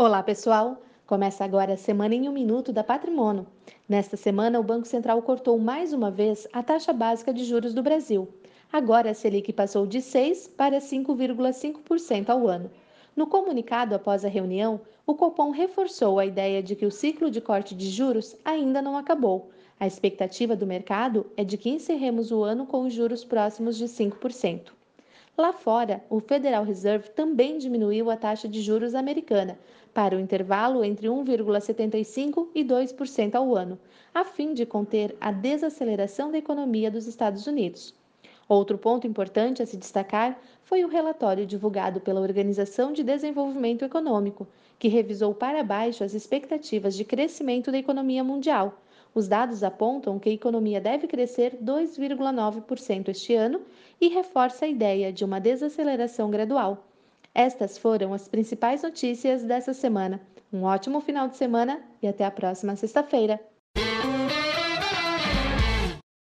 Olá, pessoal! Começa agora a Semana em um Minuto da Patrimônio. Nesta semana, o Banco Central cortou mais uma vez a taxa básica de juros do Brasil. Agora, a Selic passou de 6% para 5,5% ao ano. No comunicado após a reunião, o Copom reforçou a ideia de que o ciclo de corte de juros ainda não acabou. A expectativa do mercado é de que encerremos o ano com os juros próximos de 5%. Lá fora, o Federal Reserve também diminuiu a taxa de juros americana para o intervalo entre 1,75% e 2% ao ano, a fim de conter a desaceleração da economia dos Estados Unidos. Outro ponto importante a se destacar foi o relatório divulgado pela Organização de Desenvolvimento Econômico, que revisou para baixo as expectativas de crescimento da economia mundial os dados apontam que a economia deve crescer 2,9% este ano e reforça a ideia de uma desaceleração gradual. Estas foram as principais notícias dessa semana. Um ótimo final de semana e até a próxima sexta-feira.